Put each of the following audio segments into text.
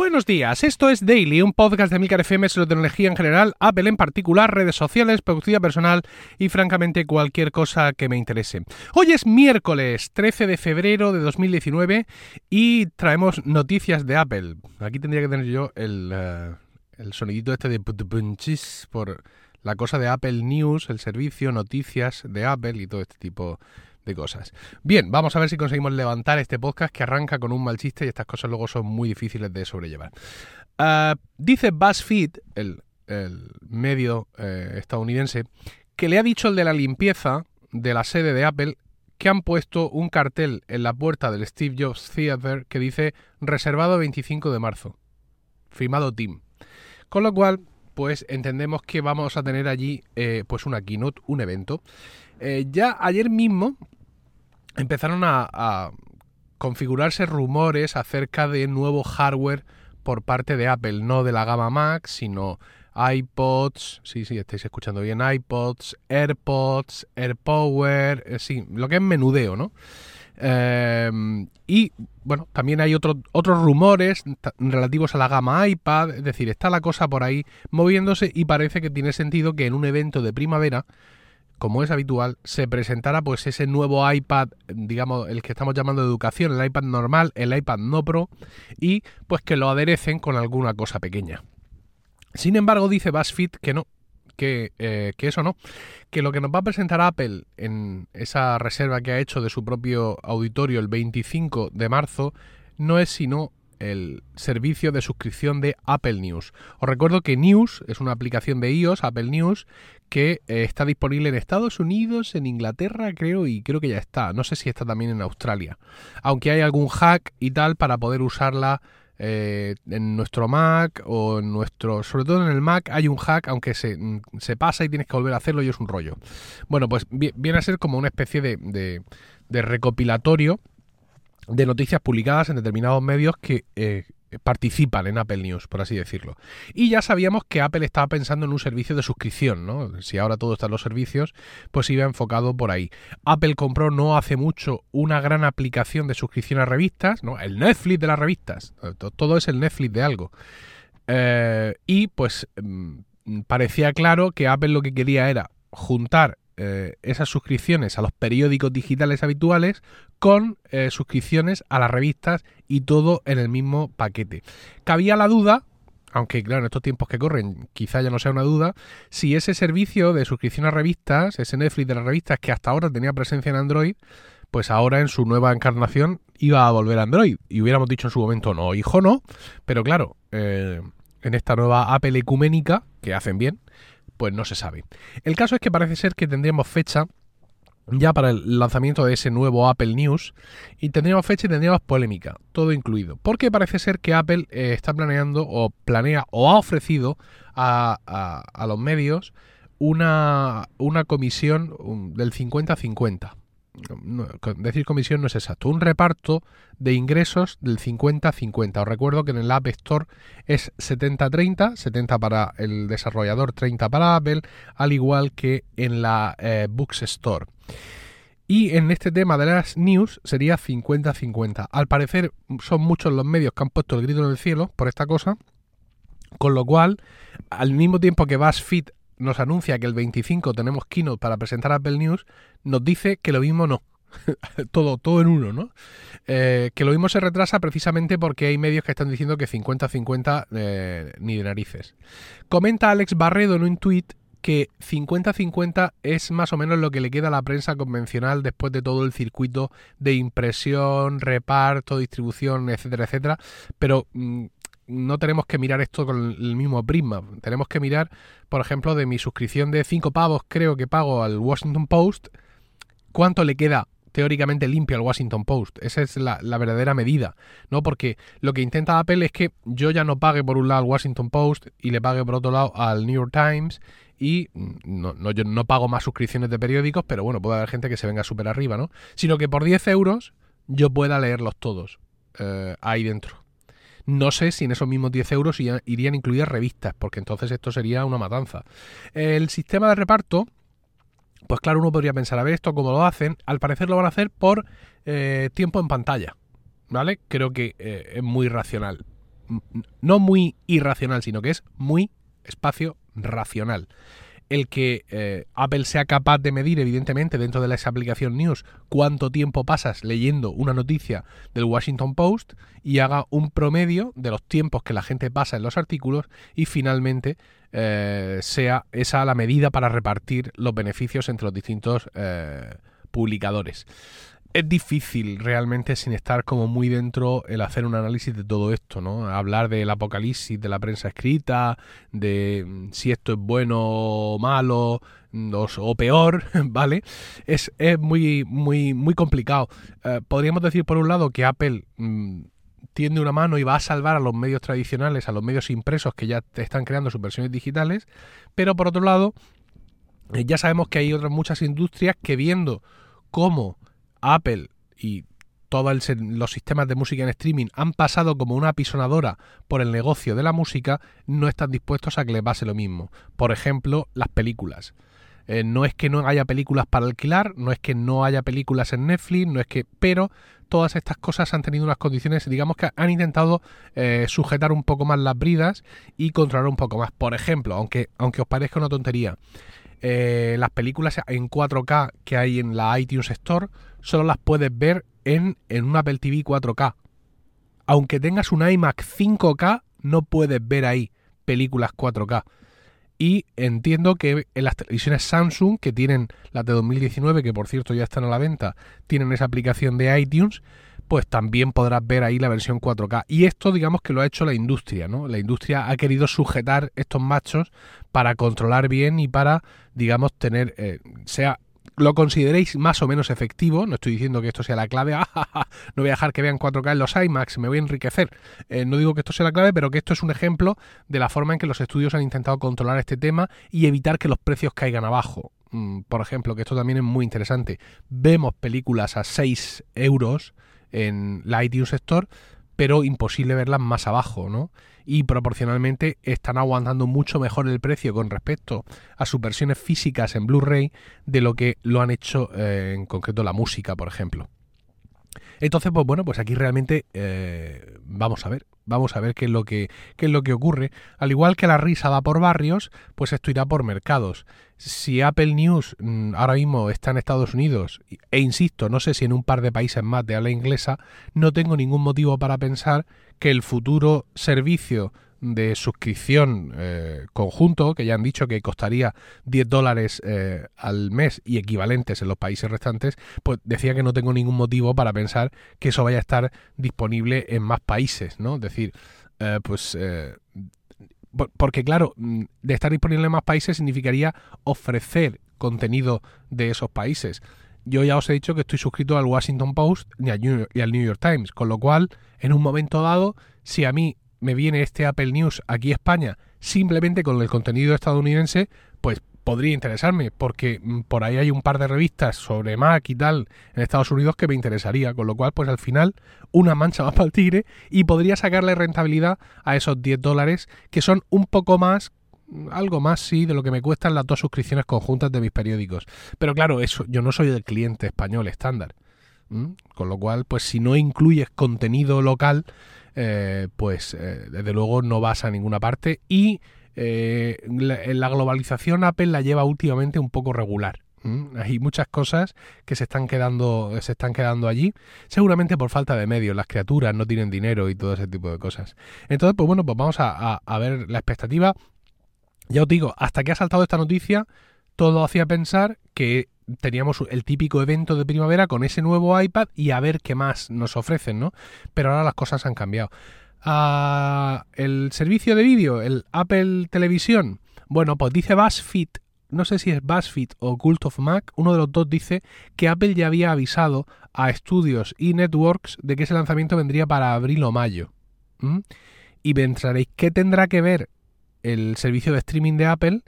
Buenos días, esto es Daily, un podcast de Milcar FM sobre tecnología en general, Apple en particular, redes sociales, productividad personal y francamente cualquier cosa que me interese. Hoy es miércoles 13 de febrero de 2019 y traemos noticias de Apple. Aquí tendría que tener yo el, eh, el sonidito este de punchis por la cosa de Apple News, el servicio, noticias de Apple y todo este tipo de cosas. Bien, vamos a ver si conseguimos levantar este podcast que arranca con un mal chiste y estas cosas luego son muy difíciles de sobrellevar. Ah, dice BuzzFeed, el, medio eh, estadounidense, que le ha dicho el de la limpieza de la sede de Apple que han puesto un cartel en la puerta del Steve Jobs Theater que dice reservado 25 de marzo, firmado Tim. Con lo cual, pues entendemos que vamos a tener allí eh, pues una keynote, un evento. Eh, ya ayer mismo empezaron a, configurarse rumores acerca de nuevo hardware por parte de Apple, no de la gama Mac, sino iPods, sí, sí, estáis escuchando bien, iPods, AirPods, AirPower, eh, sí, lo que es menudeo, ¿no? Em, y bueno, también hay otros rumores relativos a la gama iPad, es decir, está la cosa por ahí moviéndose y parece que tiene sentido que en un evento de primavera, como es habitual, se presentara pues ese nuevo iPad, digamos, el que estamos llamando de educación, el iPad normal, el iPad no Pro, y pues que lo aderecen con alguna cosa pequeña. Sin embargo, dice BuzzFeed que no, eh, que, eso no, que lo que nos va a presentar Apple en esa reserva que ha hecho de su propio auditorio el 25 de marzo no es sino el servicio de suscripción de Apple News. Os recuerdo que News es una aplicación de iOS, Apple News, que eh, está disponible en Estados Unidos, en Inglaterra, creo, y creo que ya está. No sé si está también en Australia. Aunque hay algún hack y tal para poder usarla eh, en nuestro Mac o en nuestro, sobre todo en el Mac hay un hack, aunque se, mm, se, pasa y tienes que volver a hacerlo y es un rollo. Bueno, pues viene a ser como una especie de, de, de recopilatorio de noticias publicadas en determinados medios que eh, participan en Apple News, por así decirlo. Y ya sabíamos que Apple estaba pensando en un servicio de suscripción, ¿no? Si ahora todo está en los servicios, pues iba enfocado por ahí. Apple compró no hace mucho una gran aplicación de suscripción a revistas, ¿no? El Netflix de las revistas. Todo es el Netflix de algo. Eh, y pues mm, parecía claro que Apple lo que quería era juntar eh, esas suscripciones a los periódicos digitales habituales con eh, suscripciones a las revistas y todo en el mismo paquete. Cabía la duda, aunque claro, en estos tiempos que corren quizá ya no sea una duda, si ese servicio de suscripción a revistas, ese Netflix de las revistas que hasta ahora tenía presencia en Android, pues ahora en su nueva encarnación iba a volver a Android. Y hubiéramos dicho en su momento, no, hijo, no. Pero claro, eh, en esta nueva Apple ecuménica, que hacen bien, pues no se sabe. El caso es que parece ser que tendríamos fecha ya para el lanzamiento de ese nuevo Apple News y tendríamos fecha y tendríamos polémica, todo incluido. Porque parece ser que Apple eh, está planeando o planea o ha ofrecido a, a los medios una, una comisión del 50-50 decir comisión no es exacto, un reparto de ingresos del 50-50. Os recuerdo que en el App Store es 70-30, 70 para el desarrollador, 30 para Apple, al igual que en la eh, Books Store. Y en este tema de las news sería 50-50. Al parecer son muchos los medios que han puesto el grito en el cielo por esta cosa, con lo cual, al mismo tiempo que BuzzFeed nos anuncia que el 25 tenemos keynote para presentar Apple News, nos dice que lo mismo no. todo, todo en uno, ¿no? Eh, que lo mismo se retrasa precisamente porque hay medios que están diciendo que 50-50 eh, ni de narices. Comenta Alex Barredo en un tweet que 50-50 es más o menos lo que le queda a la prensa convencional después de todo el circuito de impresión, reparto, distribución, etcétera, etcétera. Pero mm, no tenemos que mirar esto con el mismo prisma. Tenemos que mirar, por ejemplo, de mi suscripción de 5 pavos, creo que pago al Washington Post, cuánto le queda teóricamente limpio al Washington Post. Esa es la, verdadera medida, ¿no? Porque lo que intenta Apple es que yo ya no pague por un lado al Washington Post y le pague por otro lado al New York Times y mm, no, no, yo no pago más suscripciones de periódicos, pero bueno, puede haber gente que se venga súper arriba, ¿no? Sino que por 10 euros yo pueda leerlos todos eh, ahí dentro. No sé si en esos mismos 10 euros irían incluidas revistas, porque entonces esto sería una matanza. El sistema de reparto, pues claro, uno podría pensar, a ver esto cómo lo hacen. Al parecer lo van a hacer por eh, tiempo en pantalla, ¿vale? Creo que eh, es muy racional. no muy irracional, sino que es muy espacio racional el que eh, Apple sea capaz de medir, evidentemente, dentro de esa aplicación News, cuánto tiempo pasas leyendo una noticia del Washington Post y haga un promedio de los tiempos que la gente pasa en los artículos y finalmente eh, sea esa la medida para repartir los beneficios entre los distintos eh, publicadores es difícil realmente sin estar como muy dentro el hacer un análisis de todo esto, ¿no? Hablar del apocalipsis de la prensa escrita, de mm, si esto es bueno o malo mm, o, peor, ¿vale? Es, muy, muy, muy complicado. Eh, podríamos decir por un lado que Apple mm, tiende una mano y va a salvar a los medios tradicionales, a los medios impresos que ya están creando sus versiones digitales, pero por otro lado, eh, ya sabemos que hay otras muchas industrias que viendo cómo Apple y todos los sistemas de música en streaming han pasado como una apisonadora por el negocio de la música, no están dispuestos a que les pase lo mismo. Por ejemplo, las películas. Eh, no es que no haya películas para alquilar, no es que no haya películas en Netflix, no es que. Pero todas estas cosas han tenido unas condiciones, digamos que han intentado eh, sujetar un poco más las bridas y controlar un poco más. Por ejemplo, aunque, aunque os parezca una tontería, eh, las películas en 4K que hay en la iTunes Store solo las puedes ver en, en un Apple TV 4K. Aunque tengas un iMac 5K, no puedes ver ahí películas 4K. Y entiendo que en las televisiones Samsung, que tienen las de 2019, que por cierto ya están a la venta, tienen esa aplicación de iTunes, pues también podrás ver ahí la versión 4K. Y esto digamos que lo ha hecho la industria, ¿no? La industria ha querido sujetar estos machos para controlar bien y para, digamos, tener, eh, sea lo consideréis más o menos efectivo, no estoy diciendo que esto sea la clave, ah, no voy a dejar que vean 4K en los iMacs, me voy a enriquecer. Eh, no digo que esto sea la clave, pero que esto es un ejemplo de la forma en que los estudios han intentado controlar este tema y evitar que los precios caigan abajo. Mm, por ejemplo, que esto también es muy interesante. Vemos películas a 6 euros en la iTunes Store, pero imposible verlas más abajo, ¿no? Y proporcionalmente están aguantando mucho mejor el precio con respecto a sus versiones físicas en Blu-ray de lo que lo han hecho eh, en concreto la música, por ejemplo. Entonces, pues bueno, pues aquí realmente eh, vamos a ver, vamos a ver qué es lo que qué es lo que ocurre. Al igual que la risa va por barrios, pues esto irá por mercados. Si Apple News mm, ahora mismo está en Estados Unidos e insisto, no sé si en un par de países más de habla inglesa, no tengo ningún motivo para pensar que el futuro servicio de suscripción eh, conjunto, que ya han dicho que costaría 10 dólares eh, al mes y equivalentes en los países restantes, pues decía que no tengo ningún motivo para pensar que eso vaya a estar disponible en más países, ¿no? Es decir, eh, pues... porque claro, mm, de estar disponible en más países significaría ofrecer contenido de esos países. Yo ya os he dicho que estoy suscrito al Washington Post y al New York Times, con lo cual, en un momento dado, si a mí me viene este Apple News aquí a España simplemente con el contenido estadounidense, pues podría interesarme, porque mm, por ahí hay un par de revistas sobre Mac y tal en Estados Unidos que me interesaría, con lo cual pues al final una mancha más para el tigre y podría sacarle rentabilidad a esos 10 dólares que son un poco más algo más sí de lo que me cuestan las dos suscripciones conjuntas de mis periódicos. Pero claro, eso yo no soy el cliente español estándar. Con lo cual, pues si no incluyes contenido local, eh, pues eh, desde luego no vas a ninguna parte y eh, la, globalización Apple la lleva últimamente un poco regular. Hay muchas cosas que se están quedando se están quedando allí, seguramente por falta de medios. Las criaturas no tienen dinero y todo ese tipo de cosas. Entonces, pues bueno, pues vamos a, a ver la expectativa. Ya os digo, hasta que ha saltado esta noticia, todo hacía pensar que teníamos el típico evento de primavera con ese nuevo iPad y a ver qué más nos ofrecen, ¿no? Pero ahora las cosas han cambiado. Ah, el servicio de vídeo, el Apple Televisión, bueno, pues dice BuzzFeed, no sé si es BuzzFeed o Cult of Mac, uno de los dos dice que Apple ya había avisado a estudios y networks de que ese lanzamiento vendría para abril o mayo. Y pensaréis, ¿qué tendrá que ver el servicio de streaming de Apple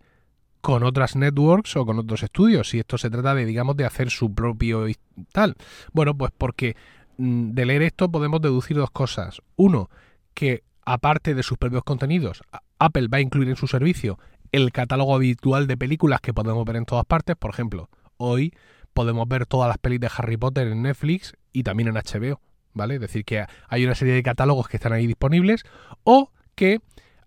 con otras networks o con otros estudios, si esto se trata de, digamos, de hacer su propio tal. Bueno, pues porque mm, de leer esto podemos deducir dos cosas. Uno, que aparte de sus propios contenidos, Apple va a incluir en su servicio el catálogo habitual de películas que podemos ver en todas partes. Por ejemplo, hoy podemos ver todas las pelis de Harry Potter en Netflix y también en HBO. ¿vale? Es decir, que hay una serie de catálogos que están ahí disponibles, o que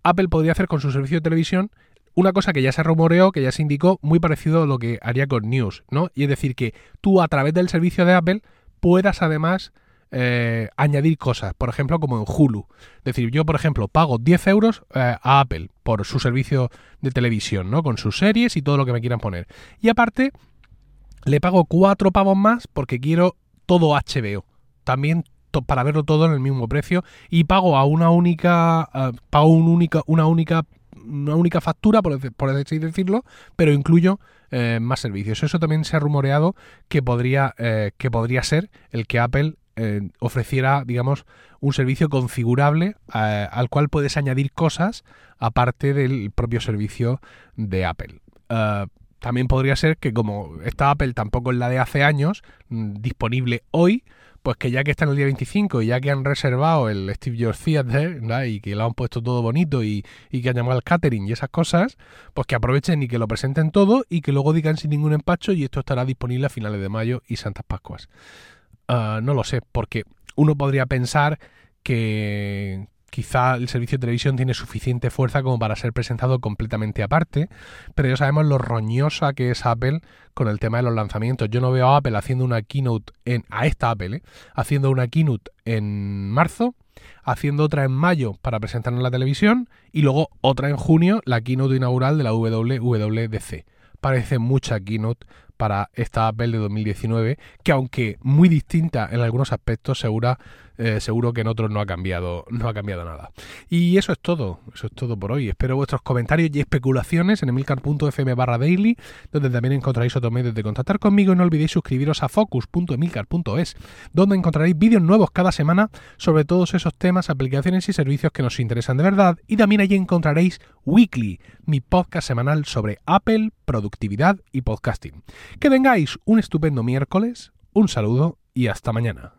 Apple podría hacer con su servicio de televisión una cosa que ya se rumoreó, que ya se indicó, muy parecido a lo que haría con News, ¿no? Y es decir, que tú a través del servicio de Apple puedas además eh, añadir cosas, por ejemplo, como en Hulu. Es decir, yo, por ejemplo, pago 10 euros eh, a Apple por su servicio de televisión, ¿no? Con sus series y todo lo que me quieran poner. Y aparte, le pago 4 pavos más porque quiero todo HBO. También para verlo todo en el mismo precio y pago a una única pago un única, una única una única factura por, por así decirlo pero incluyo eh, más servicios eso también se ha rumoreado que podría que podría ser el que Apple eh, ofreciera, digamos, un servicio configurable eh, al cual puedes añadir cosas aparte del propio servicio de Apple. Eh, también podría ser que como está Apple tampoco es la de hace años, mm, disponible hoy, pues que ya que está en el día 25 y ya que han reservado el Steve Jobs Theater y que lo han puesto todo bonito y, que han llamado al catering y esas cosas, pues que aprovechen y que lo presenten todo y que luego digan sin ningún empacho y esto estará disponible a finales de mayo y Santas Pascuas. Ah, no lo sé, porque uno podría pensar que quizá el servicio de televisión tiene suficiente fuerza como para ser presentado completamente aparte, pero ya sabemos lo roñosa que es Apple con el tema de los lanzamientos. Yo no veo a Apple haciendo una keynote en a esta Apple, ¿eh? haciendo una keynote en marzo, haciendo otra en mayo para presentarnos en la televisión y luego otra en junio, la keynote inaugural de la WWDC. Parece mucha keynote para esta Apple de 2019, que aunque muy distinta en algunos aspectos, segura eh, seguro que en otros no ha cambiado, no ha cambiado nada. Y eso es todo, eso es todo por hoy. Espero vuestros comentarios y especulaciones en emilcar.fm barra daily, donde también encontraréis otros medios de contactar conmigo y no olvidéis suscribiros a focus.emilcar.es, donde encontraréis vídeos nuevos cada semana sobre todos esos temas, aplicaciones y servicios que nos interesan de verdad. Y también allí encontraréis Weekly, mi podcast semanal sobre Apple, productividad y podcasting. Que tengáis un estupendo miércoles, un saludo y hasta mañana.